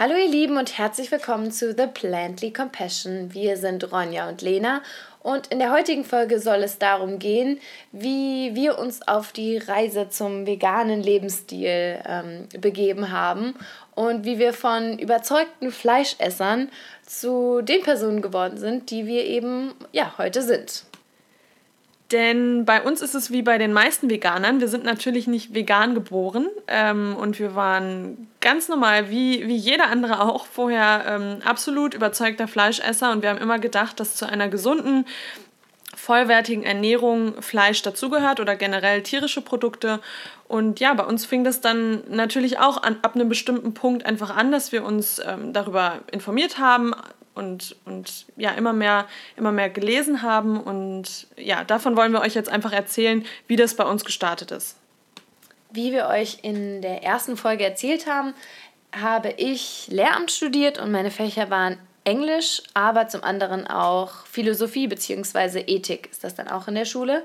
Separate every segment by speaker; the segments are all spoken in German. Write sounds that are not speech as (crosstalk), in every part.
Speaker 1: Hallo ihr Lieben und herzlich willkommen zu The Plantly Compassion. Wir sind Ronja und Lena und in der heutigen Folge soll es darum gehen, wie wir uns auf die Reise zum veganen Lebensstil ähm, begeben haben und wie wir von überzeugten Fleischessern zu den Personen geworden sind, die wir eben ja heute sind.
Speaker 2: Denn bei uns ist es wie bei den meisten Veganern. Wir sind natürlich nicht vegan geboren ähm, und wir waren ganz normal, wie, wie jeder andere auch, vorher ähm, absolut überzeugter Fleischesser und wir haben immer gedacht, dass zu einer gesunden, vollwertigen Ernährung Fleisch dazugehört oder generell tierische Produkte. Und ja, bei uns fing das dann natürlich auch an, ab einem bestimmten Punkt einfach an, dass wir uns ähm, darüber informiert haben, und, und ja, immer mehr, immer mehr gelesen haben. Und ja, davon wollen wir euch jetzt einfach erzählen, wie das bei uns gestartet ist.
Speaker 1: Wie wir euch in der ersten Folge erzählt haben, habe ich Lehramt studiert und meine Fächer waren Englisch, aber zum anderen auch Philosophie bzw. Ethik ist das dann auch in der Schule.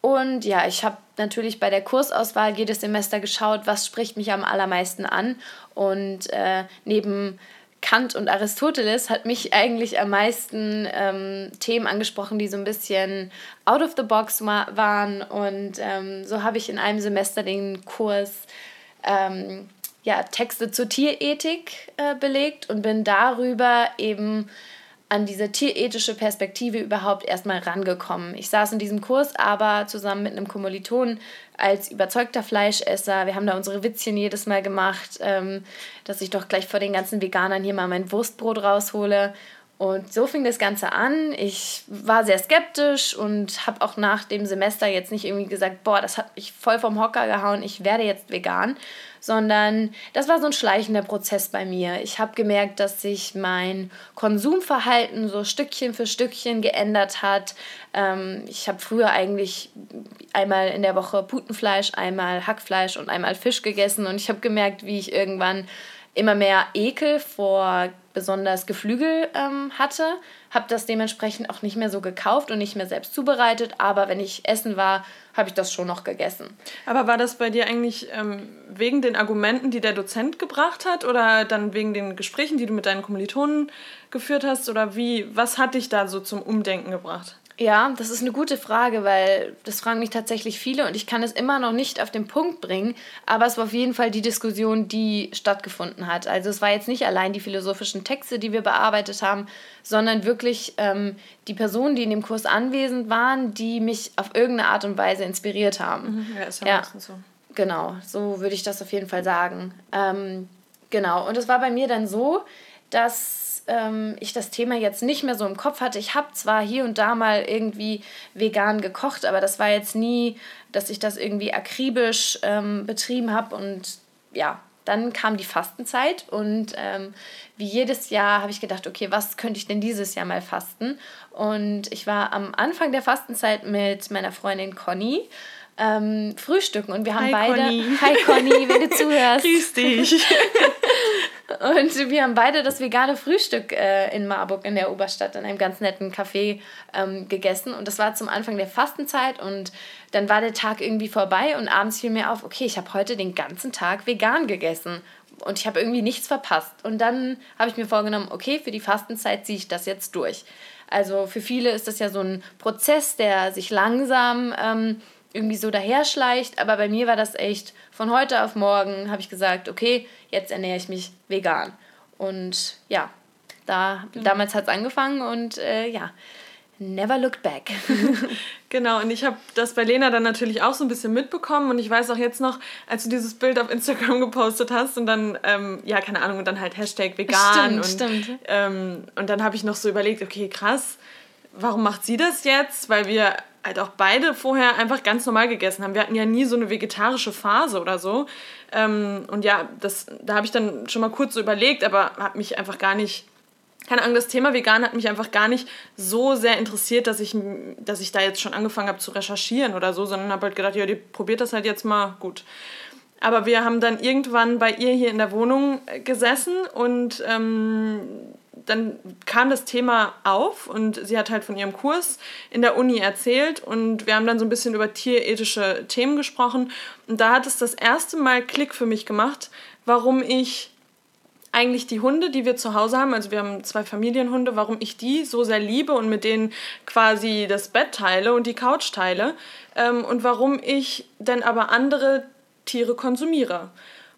Speaker 1: Und ja, ich habe natürlich bei der Kursauswahl jedes Semester geschaut, was spricht mich am allermeisten an. Und äh, neben Kant und Aristoteles hat mich eigentlich am meisten ähm, Themen angesprochen, die so ein bisschen out of the box waren. Und ähm, so habe ich in einem Semester den Kurs ähm, ja, Texte zur Tierethik äh, belegt und bin darüber eben an diese tierethische Perspektive überhaupt erstmal rangekommen. Ich saß in diesem Kurs aber zusammen mit einem Kommiliton als überzeugter Fleischesser. Wir haben da unsere Witzchen jedes Mal gemacht, ähm, dass ich doch gleich vor den ganzen Veganern hier mal mein Wurstbrot raushole. Und so fing das Ganze an. Ich war sehr skeptisch und habe auch nach dem Semester jetzt nicht irgendwie gesagt, boah, das hat mich voll vom Hocker gehauen, ich werde jetzt vegan, sondern das war so ein schleichender Prozess bei mir. Ich habe gemerkt, dass sich mein Konsumverhalten so Stückchen für Stückchen geändert hat. Ähm, ich habe früher eigentlich einmal in der Woche Putenfleisch, einmal Hackfleisch und einmal Fisch gegessen und ich habe gemerkt, wie ich irgendwann immer mehr Ekel vor besonders Geflügel ähm, hatte, habe das dementsprechend auch nicht mehr so gekauft und nicht mehr selbst zubereitet, aber wenn ich essen war, habe ich das schon noch gegessen.
Speaker 2: Aber war das bei dir eigentlich ähm, wegen den Argumenten, die der Dozent gebracht hat oder dann wegen den Gesprächen, die du mit deinen Kommilitonen geführt hast oder wie, was hat dich da so zum Umdenken gebracht?
Speaker 1: Ja, das ist eine gute Frage, weil das fragen mich tatsächlich viele und ich kann es immer noch nicht auf den Punkt bringen, aber es war auf jeden Fall die Diskussion, die stattgefunden hat. Also es war jetzt nicht allein die philosophischen Texte, die wir bearbeitet haben, sondern wirklich ähm, die Personen, die in dem Kurs anwesend waren, die mich auf irgendeine Art und Weise inspiriert haben. Mhm, ja, ist ja, ja so. Genau, so würde ich das auf jeden Fall sagen. Ähm, genau, und es war bei mir dann so, dass ähm, ich das Thema jetzt nicht mehr so im Kopf hatte. Ich habe zwar hier und da mal irgendwie vegan gekocht, aber das war jetzt nie, dass ich das irgendwie akribisch ähm, betrieben habe. Und ja, dann kam die Fastenzeit und ähm, wie jedes Jahr habe ich gedacht, okay, was könnte ich denn dieses Jahr mal fasten? Und ich war am Anfang der Fastenzeit mit meiner Freundin Conny. Ähm, frühstücken und wir haben Hi, beide. Conny. Hi Conny, wenn du (laughs) zuhörst. Grüß dich. (laughs) Und wir haben beide das vegane Frühstück äh, in Marburg in der Oberstadt in einem ganz netten Café ähm, gegessen. Und das war zum Anfang der Fastenzeit und dann war der Tag irgendwie vorbei und abends fiel mir auf, okay, ich habe heute den ganzen Tag vegan gegessen und ich habe irgendwie nichts verpasst. Und dann habe ich mir vorgenommen, okay, für die Fastenzeit ziehe ich das jetzt durch. Also für viele ist das ja so ein Prozess, der sich langsam ähm, irgendwie so daherschleicht, aber bei mir war das echt von heute auf morgen, habe ich gesagt, okay, jetzt ernähre ich mich vegan. Und ja, da, mhm. damals hat es angefangen und äh, ja, never looked back. (laughs) (laughs)
Speaker 2: genau, und ich habe das bei Lena dann natürlich auch so ein bisschen mitbekommen und ich weiß auch jetzt noch, als du dieses Bild auf Instagram (laughs) gepostet hast und dann, ähm, ja, keine Ahnung, und dann halt Hashtag vegan. Stimmt, und, stimmt. Ähm, und dann habe ich noch so überlegt, okay, krass, warum macht sie das jetzt? Weil wir halt auch beide vorher einfach ganz normal gegessen haben. Wir hatten ja nie so eine vegetarische Phase oder so. Ähm, und ja, das, da habe ich dann schon mal kurz so überlegt, aber habe mich einfach gar nicht, keine Ahnung, das Thema vegan hat mich einfach gar nicht so sehr interessiert, dass ich, dass ich da jetzt schon angefangen habe zu recherchieren oder so, sondern habe halt gedacht, ja, die probiert das halt jetzt mal gut. Aber wir haben dann irgendwann bei ihr hier in der Wohnung äh, gesessen und ähm, dann kam das Thema auf und sie hat halt von ihrem Kurs in der Uni erzählt und wir haben dann so ein bisschen über tierethische Themen gesprochen und da hat es das erste Mal Klick für mich gemacht, warum ich eigentlich die Hunde, die wir zu Hause haben, also wir haben zwei Familienhunde, warum ich die so sehr liebe und mit denen quasi das Bett teile und die Couch teile ähm, und warum ich denn aber andere Tiere konsumiere.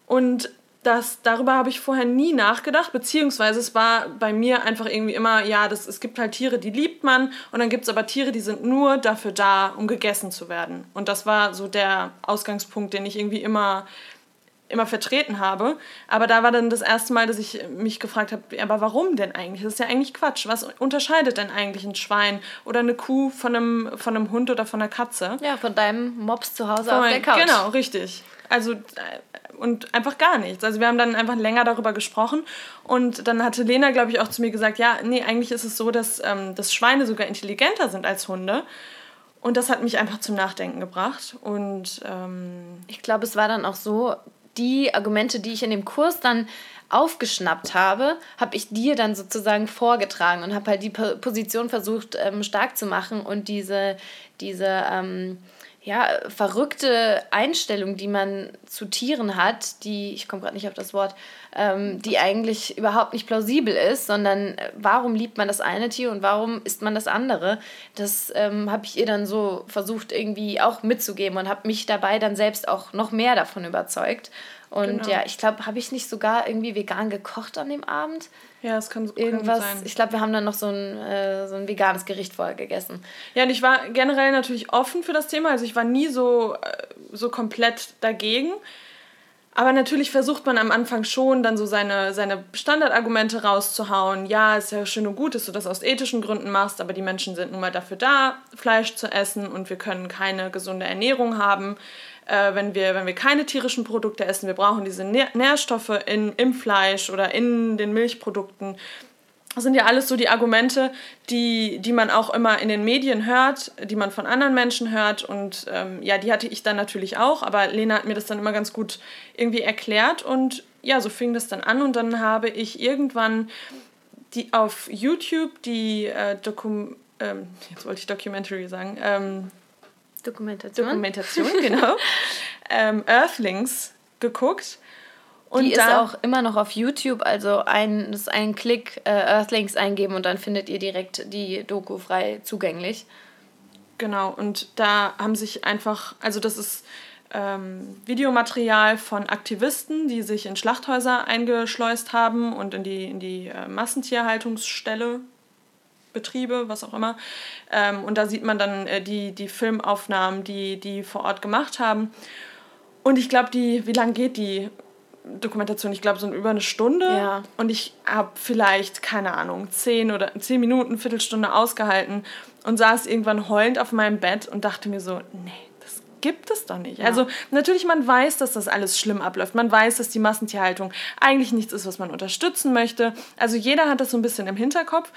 Speaker 2: Und das, darüber habe ich vorher nie nachgedacht, beziehungsweise es war bei mir einfach irgendwie immer, ja, das, es gibt halt Tiere, die liebt man und dann gibt es aber Tiere, die sind nur dafür da, um gegessen zu werden. Und das war so der Ausgangspunkt, den ich irgendwie immer, immer vertreten habe. Aber da war dann das erste Mal, dass ich mich gefragt habe, aber warum denn eigentlich? Das ist ja eigentlich Quatsch. Was unterscheidet denn eigentlich ein Schwein oder eine Kuh von einem, von einem Hund oder von einer Katze?
Speaker 1: Ja, von deinem Mops zu Hause von auf der Couch.
Speaker 2: Genau, richtig. Also und einfach gar nichts. Also wir haben dann einfach länger darüber gesprochen und dann hatte Lena, glaube ich, auch zu mir gesagt, ja, nee, eigentlich ist es so, dass, ähm, dass Schweine sogar intelligenter sind als Hunde. Und das hat mich einfach zum Nachdenken gebracht. Und ähm
Speaker 1: ich glaube, es war dann auch so, die Argumente, die ich in dem Kurs dann aufgeschnappt habe, habe ich dir dann sozusagen vorgetragen und habe halt die Position versucht ähm, stark zu machen und diese, diese ähm, ja, verrückte Einstellung, die man zu Tieren hat, die, ich komme gerade nicht auf das Wort, ähm, die eigentlich überhaupt nicht plausibel ist, sondern äh, warum liebt man das eine Tier und warum isst man das andere, das ähm, habe ich ihr dann so versucht irgendwie auch mitzugeben und habe mich dabei dann selbst auch noch mehr davon überzeugt. Und genau. ja, ich glaube, habe ich nicht sogar irgendwie vegan gekocht an dem Abend?
Speaker 2: Ja, es kann so
Speaker 1: Irgendwas, sein. Ich glaube, wir haben dann noch so ein, äh, so ein veganes Gericht vorher gegessen.
Speaker 2: Ja, und ich war generell natürlich offen für das Thema. Also ich war nie so, äh, so komplett dagegen. Aber natürlich versucht man am Anfang schon, dann so seine, seine Standardargumente rauszuhauen. Ja, ist ja schön und gut, dass du das aus ethischen Gründen machst, aber die Menschen sind nun mal dafür da, Fleisch zu essen und wir können keine gesunde Ernährung haben äh, wenn, wir, wenn wir keine tierischen Produkte essen. Wir brauchen diese Nährstoffe in, im Fleisch oder in den Milchprodukten. Das sind ja alles so die Argumente, die, die man auch immer in den Medien hört, die man von anderen Menschen hört. Und ähm, ja, die hatte ich dann natürlich auch, aber Lena hat mir das dann immer ganz gut irgendwie erklärt. Und ja, so fing das dann an. Und dann habe ich irgendwann die auf YouTube die äh, Dokum ähm, jetzt wollte ich Documentary sagen, ähm,
Speaker 1: Dokumentation.
Speaker 2: Dokumentation, genau. (laughs) ähm, Earthlings geguckt.
Speaker 1: Und die ist auch immer noch auf YouTube, also ein, das ist ein Klick äh, Earthlings eingeben und dann findet ihr direkt die Doku frei zugänglich.
Speaker 2: Genau, und da haben sich einfach, also das ist ähm, Videomaterial von Aktivisten, die sich in Schlachthäuser eingeschleust haben und in die, in die äh, Massentierhaltungsstelle Betriebe, was auch immer. Ähm, und da sieht man dann äh, die, die Filmaufnahmen, die die vor Ort gemacht haben. Und ich glaube, die, wie lange geht die Dokumentation? Ich glaube, so über eine Stunde.
Speaker 1: Ja.
Speaker 2: Und ich habe vielleicht, keine Ahnung, zehn oder zehn Minuten, Viertelstunde ausgehalten und saß irgendwann heulend auf meinem Bett und dachte mir so, nee, das gibt es doch nicht. Ja. Also natürlich, man weiß, dass das alles schlimm abläuft. Man weiß, dass die Massentierhaltung eigentlich nichts ist, was man unterstützen möchte. Also jeder hat das so ein bisschen im Hinterkopf.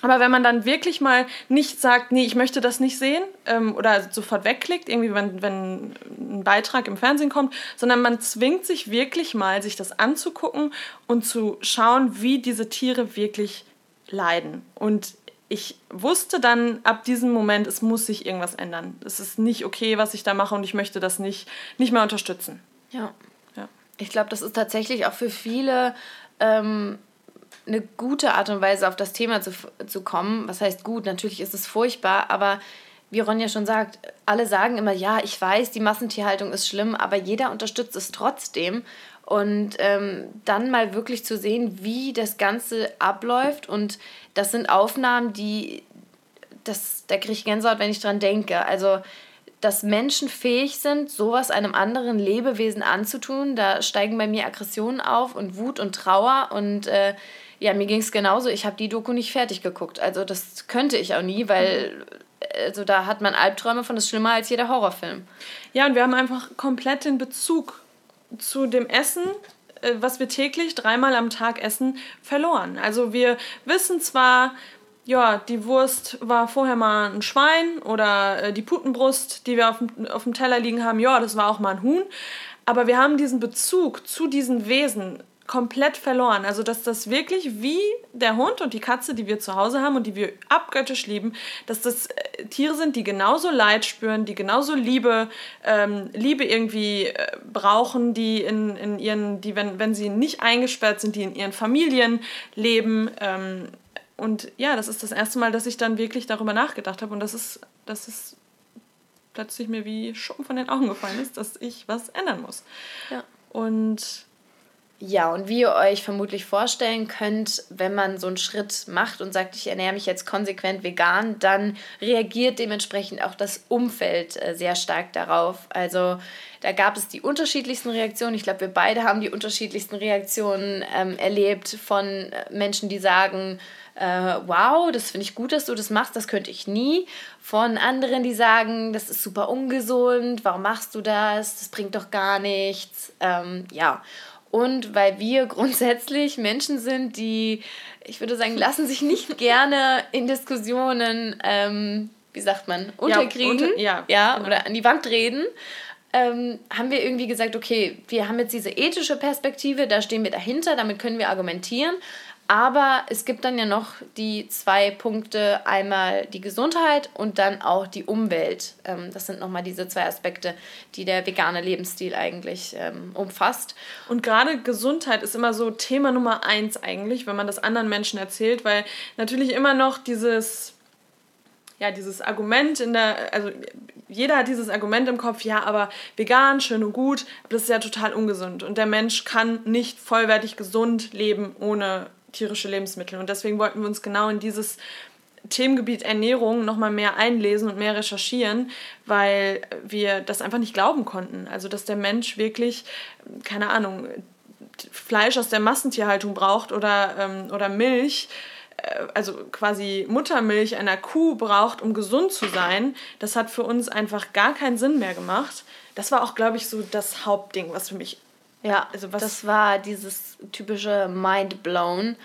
Speaker 2: Aber wenn man dann wirklich mal nicht sagt, nee, ich möchte das nicht sehen ähm, oder sofort wegklickt, irgendwie wenn, wenn ein Beitrag im Fernsehen kommt, sondern man zwingt sich wirklich mal, sich das anzugucken und zu schauen, wie diese Tiere wirklich leiden. Und ich wusste dann ab diesem Moment, es muss sich irgendwas ändern. Es ist nicht okay, was ich da mache und ich möchte das nicht, nicht mehr unterstützen.
Speaker 1: Ja. ja. Ich glaube, das ist tatsächlich auch für viele ähm, eine gute Art und Weise auf das Thema zu, zu kommen. Was heißt gut? Natürlich ist es furchtbar, aber wie Ronja schon sagt, alle sagen immer, ja, ich weiß, die Massentierhaltung ist schlimm, aber jeder unterstützt es trotzdem. Und ähm, dann mal wirklich zu sehen, wie das Ganze abläuft. Und das sind Aufnahmen, die, das, da kriege ich Gänsehaut, wenn ich dran denke. Also, dass Menschen fähig sind, sowas einem anderen Lebewesen anzutun, da steigen bei mir Aggressionen auf und Wut und Trauer und äh, ja, mir ging es genauso. Ich habe die Doku nicht fertig geguckt. Also das könnte ich auch nie, weil also da hat man Albträume von, das ist schlimmer als jeder Horrorfilm.
Speaker 2: Ja, und wir haben einfach komplett den Bezug zu dem Essen, äh, was wir täglich dreimal am Tag essen, verloren. Also wir wissen zwar, ja, die Wurst war vorher mal ein Schwein oder äh, die Putenbrust, die wir auf dem, auf dem Teller liegen haben, ja, das war auch mal ein Huhn. Aber wir haben diesen Bezug zu diesen Wesen komplett verloren. Also, dass das wirklich wie der Hund und die Katze, die wir zu Hause haben und die wir abgöttisch lieben, dass das äh, Tiere sind, die genauso Leid spüren, die genauso Liebe, ähm, Liebe irgendwie äh, brauchen, die in, in ihren, die, wenn, wenn sie nicht eingesperrt sind, die in ihren Familien leben. Ähm, und ja, das ist das erste Mal, dass ich dann wirklich darüber nachgedacht habe und das ist, das ist plötzlich mir wie Schuppen von den Augen gefallen ist, dass ich was ändern muss. Ja. Und
Speaker 1: ja, und wie ihr euch vermutlich vorstellen könnt, wenn man so einen Schritt macht und sagt, ich ernähre mich jetzt konsequent vegan, dann reagiert dementsprechend auch das Umfeld äh, sehr stark darauf. Also da gab es die unterschiedlichsten Reaktionen. Ich glaube, wir beide haben die unterschiedlichsten Reaktionen ähm, erlebt von äh, Menschen, die sagen, äh, wow, das finde ich gut, dass du das machst, das könnte ich nie. Von anderen, die sagen, das ist super ungesund, warum machst du das, das bringt doch gar nichts. Ähm, ja, und weil wir grundsätzlich Menschen sind, die, ich würde sagen, lassen sich nicht gerne in Diskussionen, ähm, wie sagt man, unterkriegen, ja, unter, ja, ja genau. oder an die Wand reden. Ähm, haben wir irgendwie gesagt, okay, wir haben jetzt diese ethische Perspektive, da stehen wir dahinter, damit können wir argumentieren. Aber es gibt dann ja noch die zwei Punkte, einmal die Gesundheit und dann auch die Umwelt. Ähm, das sind nochmal diese zwei Aspekte, die der vegane Lebensstil eigentlich ähm, umfasst.
Speaker 2: Und gerade Gesundheit ist immer so Thema Nummer eins eigentlich, wenn man das anderen Menschen erzählt, weil natürlich immer noch dieses, ja, dieses Argument in der, also jeder hat dieses Argument im Kopf, ja, aber vegan, schön und gut, aber das ist ja total ungesund. Und der Mensch kann nicht vollwertig gesund leben ohne tierische Lebensmittel. Und deswegen wollten wir uns genau in dieses Themengebiet Ernährung nochmal mehr einlesen und mehr recherchieren, weil wir das einfach nicht glauben konnten. Also, dass der Mensch wirklich, keine Ahnung, Fleisch aus der Massentierhaltung braucht oder, ähm, oder Milch, äh, also quasi Muttermilch einer Kuh braucht, um gesund zu sein, das hat für uns einfach gar keinen Sinn mehr gemacht. Das war auch, glaube ich, so das Hauptding, was für mich
Speaker 1: ja, also was das war dieses typische Mind blown,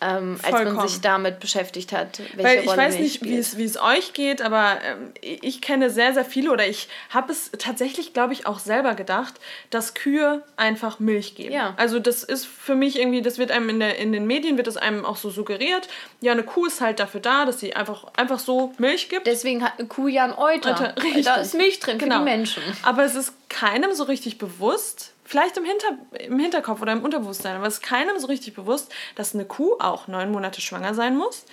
Speaker 1: ähm, als man sich damit beschäftigt hat.
Speaker 2: Welche Weil ich Rolle weiß nicht, wie es, wie es euch geht, aber ähm, ich kenne sehr, sehr viele oder ich habe es tatsächlich, glaube ich, auch selber gedacht, dass Kühe einfach Milch geben. Ja. Also das ist für mich irgendwie, das wird einem in, der, in den Medien, wird es einem auch so suggeriert. Ja, eine Kuh ist halt dafür da, dass sie einfach, einfach so Milch gibt.
Speaker 1: Deswegen hat eine Kuh ja ein Euter. Euter da ist Milch drin genau. für die Menschen.
Speaker 2: Aber es ist keinem so richtig bewusst, vielleicht im, Hinter, im Hinterkopf oder im Unterbewusstsein, aber es ist keinem so richtig bewusst, dass eine Kuh auch neun Monate schwanger sein muss,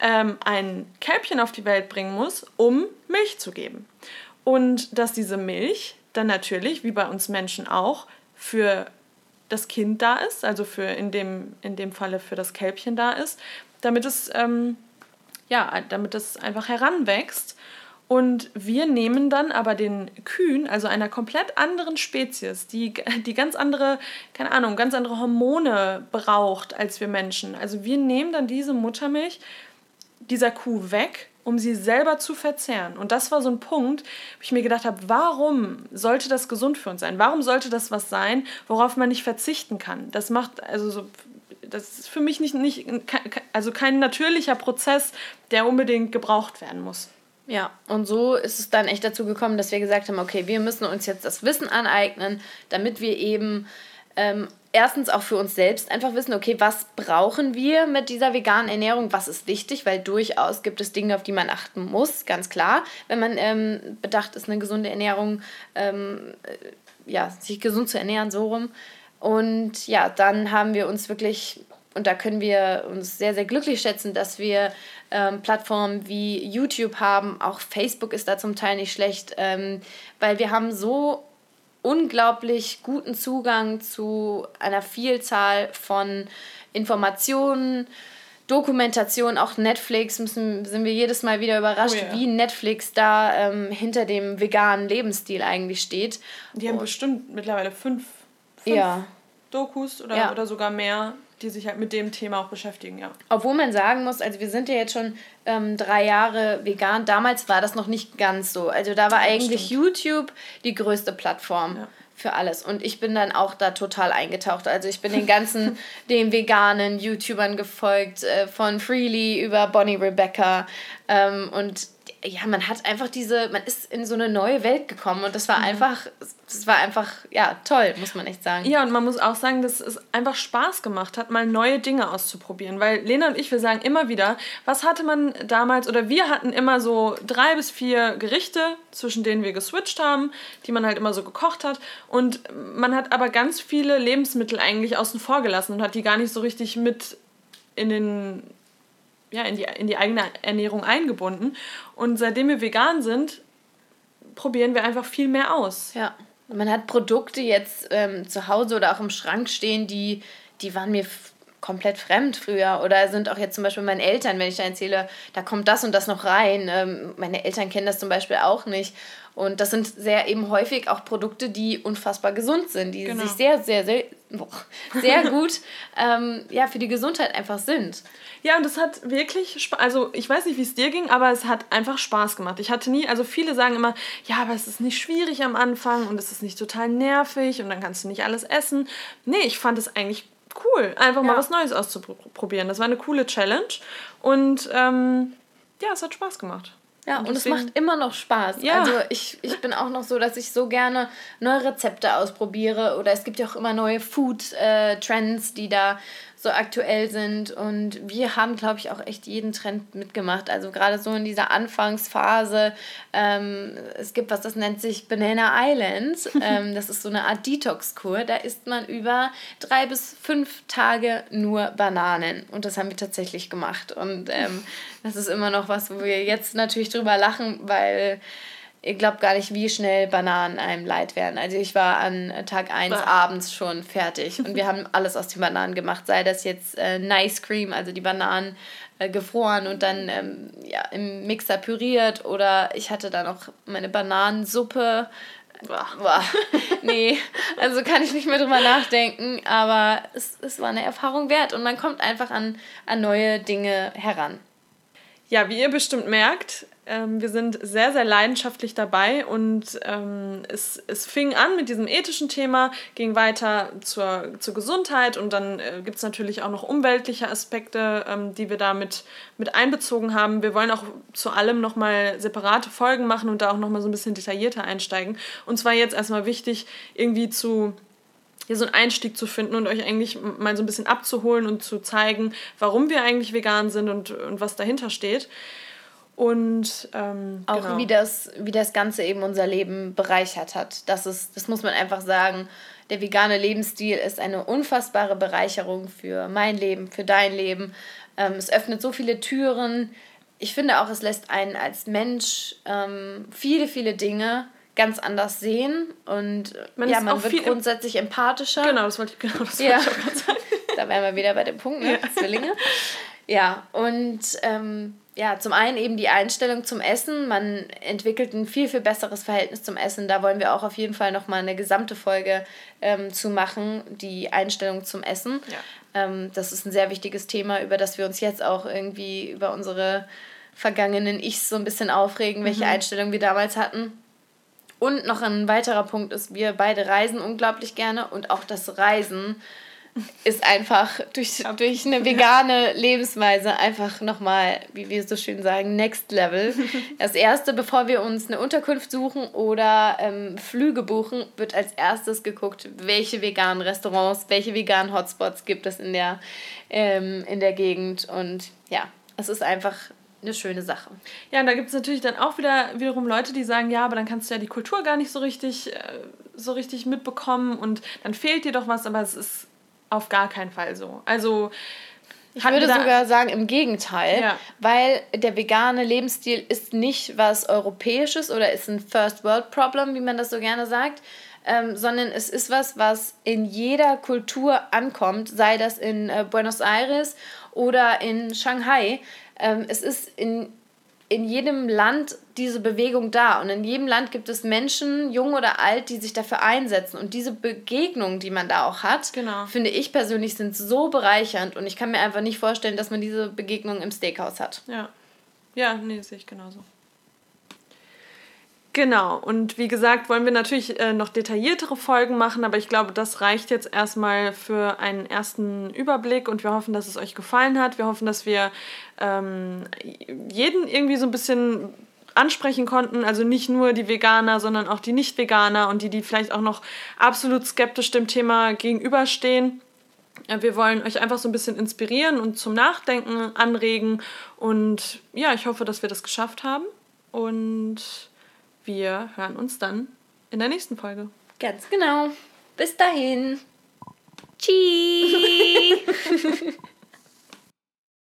Speaker 2: ähm, ein Kälbchen auf die Welt bringen muss, um Milch zu geben. Und dass diese Milch dann natürlich, wie bei uns Menschen auch, für das Kind da ist, also für in dem, in dem Falle für das Kälbchen da ist, damit es, ähm, ja, damit es einfach heranwächst und wir nehmen dann aber den Kühen, also einer komplett anderen Spezies, die, die ganz andere, keine Ahnung, ganz andere Hormone braucht als wir Menschen. Also wir nehmen dann diese Muttermilch dieser Kuh weg, um sie selber zu verzehren. Und das war so ein Punkt, wo ich mir gedacht habe, warum sollte das gesund für uns sein? Warum sollte das was sein, worauf man nicht verzichten kann? Das macht also so das ist für mich nicht, nicht also kein natürlicher Prozess, der unbedingt gebraucht werden muss.
Speaker 1: Ja, und so ist es dann echt dazu gekommen, dass wir gesagt haben, okay, wir müssen uns jetzt das Wissen aneignen, damit wir eben ähm, erstens auch für uns selbst einfach wissen, okay, was brauchen wir mit dieser veganen Ernährung, was ist wichtig, weil durchaus gibt es Dinge, auf die man achten muss, ganz klar, wenn man ähm, bedacht ist, eine gesunde Ernährung, ähm, äh, ja, sich gesund zu ernähren, so rum. Und ja, dann haben wir uns wirklich und da können wir uns sehr, sehr glücklich schätzen, dass wir ähm, Plattformen wie YouTube haben. Auch Facebook ist da zum Teil nicht schlecht, ähm, weil wir haben so unglaublich guten Zugang zu einer Vielzahl von Informationen, Dokumentation, auch Netflix, müssen, sind wir jedes Mal wieder überrascht, oh yeah. wie Netflix da ähm, hinter dem veganen Lebensstil eigentlich steht.
Speaker 2: Die haben Und, bestimmt mittlerweile fünf, fünf ja. Dokus oder, ja. oder sogar mehr die sich halt mit dem Thema auch beschäftigen, ja.
Speaker 1: Obwohl man sagen muss, also wir sind ja jetzt schon ähm, drei Jahre vegan. Damals war das noch nicht ganz so. Also da war ja, eigentlich stimmt. YouTube die größte Plattform. Ja. Für alles. Und ich bin dann auch da total eingetaucht. Also ich bin den ganzen, (laughs) den veganen YouTubern gefolgt, äh, von Freely über Bonnie Rebecca. Ähm, und ja, man hat einfach diese, man ist in so eine neue Welt gekommen und das war mhm. einfach, das war einfach, ja, toll, muss man echt sagen.
Speaker 2: Ja, und man muss auch sagen, dass es einfach Spaß gemacht hat, mal neue Dinge auszuprobieren, weil Lena und ich, wir sagen immer wieder, was hatte man damals, oder wir hatten immer so drei bis vier Gerichte, zwischen denen wir geswitcht haben, die man halt immer so gekocht hat und man hat aber ganz viele Lebensmittel eigentlich außen vor gelassen und hat die gar nicht so richtig mit in den ja, in, die, in die eigene Ernährung eingebunden. Und seitdem wir vegan sind, probieren wir einfach viel mehr aus.
Speaker 1: Ja. Man hat Produkte jetzt ähm, zu Hause oder auch im Schrank stehen, die, die waren mir komplett fremd früher oder sind auch jetzt zum Beispiel meinen Eltern, wenn ich da erzähle, da kommt das und das noch rein. Ähm, meine Eltern kennen das zum Beispiel auch nicht. Und das sind sehr eben häufig auch Produkte, die unfassbar gesund sind, die genau. sich sehr, sehr, sehr, sehr gut ähm, ja, für die Gesundheit einfach sind.
Speaker 2: Ja, und es hat wirklich, Spaß, also ich weiß nicht, wie es dir ging, aber es hat einfach Spaß gemacht. Ich hatte nie, also viele sagen immer, ja, aber es ist nicht schwierig am Anfang und es ist nicht total nervig und dann kannst du nicht alles essen. Nee, ich fand es eigentlich cool, einfach ja. mal was Neues auszuprobieren. Das war eine coole Challenge und ähm, ja, es hat Spaß gemacht.
Speaker 1: Ja, und, und es macht immer noch Spaß. Ja. Also ich, ich bin auch noch so, dass ich so gerne neue Rezepte ausprobiere oder es gibt ja auch immer neue Food-Trends, äh, die da so aktuell sind. Und wir haben, glaube ich, auch echt jeden Trend mitgemacht. Also gerade so in dieser Anfangsphase. Ähm, es gibt was, das nennt sich Banana Island. (laughs) Ähm, das ist so eine Art Detox-Kur. Da isst man über drei bis fünf Tage nur Bananen. Und das haben wir tatsächlich gemacht. Und ähm, das ist immer noch was, wo wir jetzt natürlich drüber lachen, weil ihr glaubt gar nicht, wie schnell Bananen einem leid werden. Also ich war an Tag 1 bah. abends schon fertig und wir (laughs) haben alles aus den Bananen gemacht, sei das jetzt äh, Nice Cream, also die Bananen äh, gefroren und dann ähm, ja, im Mixer püriert oder ich hatte da noch meine Bananensuppe. Boah. Boah. (laughs) nee, also kann ich nicht mehr drüber nachdenken, aber es, es war eine Erfahrung wert und man kommt einfach an, an neue Dinge heran.
Speaker 2: Ja, wie ihr bestimmt merkt, wir sind sehr, sehr leidenschaftlich dabei und ähm, es, es fing an mit diesem ethischen Thema, ging weiter zur, zur Gesundheit und dann äh, gibt es natürlich auch noch umweltliche Aspekte, ähm, die wir da mit, mit einbezogen haben. Wir wollen auch zu allem nochmal separate Folgen machen und da auch nochmal so ein bisschen detaillierter einsteigen. Und zwar jetzt erstmal wichtig, irgendwie zu hier so einen Einstieg zu finden und euch eigentlich mal so ein bisschen abzuholen und zu zeigen, warum wir eigentlich vegan sind und, und was dahinter steht. Und ähm,
Speaker 1: auch genau. wie, das, wie das Ganze eben unser Leben bereichert hat. Das, ist, das muss man einfach sagen. Der vegane Lebensstil ist eine unfassbare Bereicherung für mein Leben, für dein Leben. Ähm, es öffnet so viele Türen. Ich finde auch, es lässt einen als Mensch ähm, viele, viele Dinge ganz anders sehen und man ja, man wird grundsätzlich empathischer. Genau, das wollte ich, genau, das ja. wollte ich auch gerade sagen. (laughs) da wären wir wieder bei dem Punkt, ne? Ja. Zwillinge. Ja, und ähm, ja, zum einen eben die Einstellung zum Essen. Man entwickelt ein viel, viel besseres Verhältnis zum Essen. Da wollen wir auch auf jeden Fall nochmal eine gesamte Folge ähm, zu machen, die Einstellung zum Essen. Ja. Ähm, das ist ein sehr wichtiges Thema, über das wir uns jetzt auch irgendwie über unsere vergangenen Ichs so ein bisschen aufregen, welche mhm. Einstellung wir damals hatten. Und noch ein weiterer Punkt ist, wir beide reisen unglaublich gerne und auch das Reisen ist einfach durch, durch eine vegane Lebensweise einfach nochmal, wie wir so schön sagen, next level. (laughs) Das erste, bevor wir uns eine Unterkunft suchen oder ähm, Flüge buchen, wird als erstes geguckt, welche veganen Restaurants, welche veganen Hotspots gibt es in der, ähm, in der Gegend. Und ja, es ist einfach eine schöne Sache.
Speaker 2: Ja, und da gibt es natürlich dann auch wieder wiederum Leute, die sagen, ja, aber dann kannst du ja die Kultur gar nicht so richtig, äh, so richtig mitbekommen und dann fehlt dir doch was, aber es ist auf gar keinen Fall so. Also
Speaker 1: ich würde sogar sagen, im Gegenteil, ja. weil der vegane Lebensstil ist nicht was Europäisches oder ist ein First World Problem, wie man das so gerne sagt, ähm, sondern es ist was, was in jeder Kultur ankommt, sei das in äh, Buenos Aires oder in Shanghai. Ähm, es ist in in jedem Land diese Bewegung da. Und in jedem Land gibt es Menschen, jung oder alt, die sich dafür einsetzen. Und diese Begegnungen, die man da auch hat, genau. finde ich persönlich, sind so bereichernd. Und ich kann mir einfach nicht vorstellen, dass man diese Begegnungen im Steakhouse hat.
Speaker 2: Ja. Ja, nee, sehe ich genauso. Genau, und wie gesagt, wollen wir natürlich äh, noch detailliertere Folgen machen, aber ich glaube, das reicht jetzt erstmal für einen ersten Überblick und wir hoffen, dass es euch gefallen hat. Wir hoffen, dass wir ähm, jeden irgendwie so ein bisschen ansprechen konnten. Also nicht nur die Veganer, sondern auch die Nicht-Veganer und die, die vielleicht auch noch absolut skeptisch dem Thema gegenüberstehen. Wir wollen euch einfach so ein bisschen inspirieren und zum Nachdenken anregen. Und ja, ich hoffe, dass wir das geschafft haben. Und wir hören uns dann in der nächsten Folge.
Speaker 1: Ganz genau. Bis dahin. Tschüss. (laughs)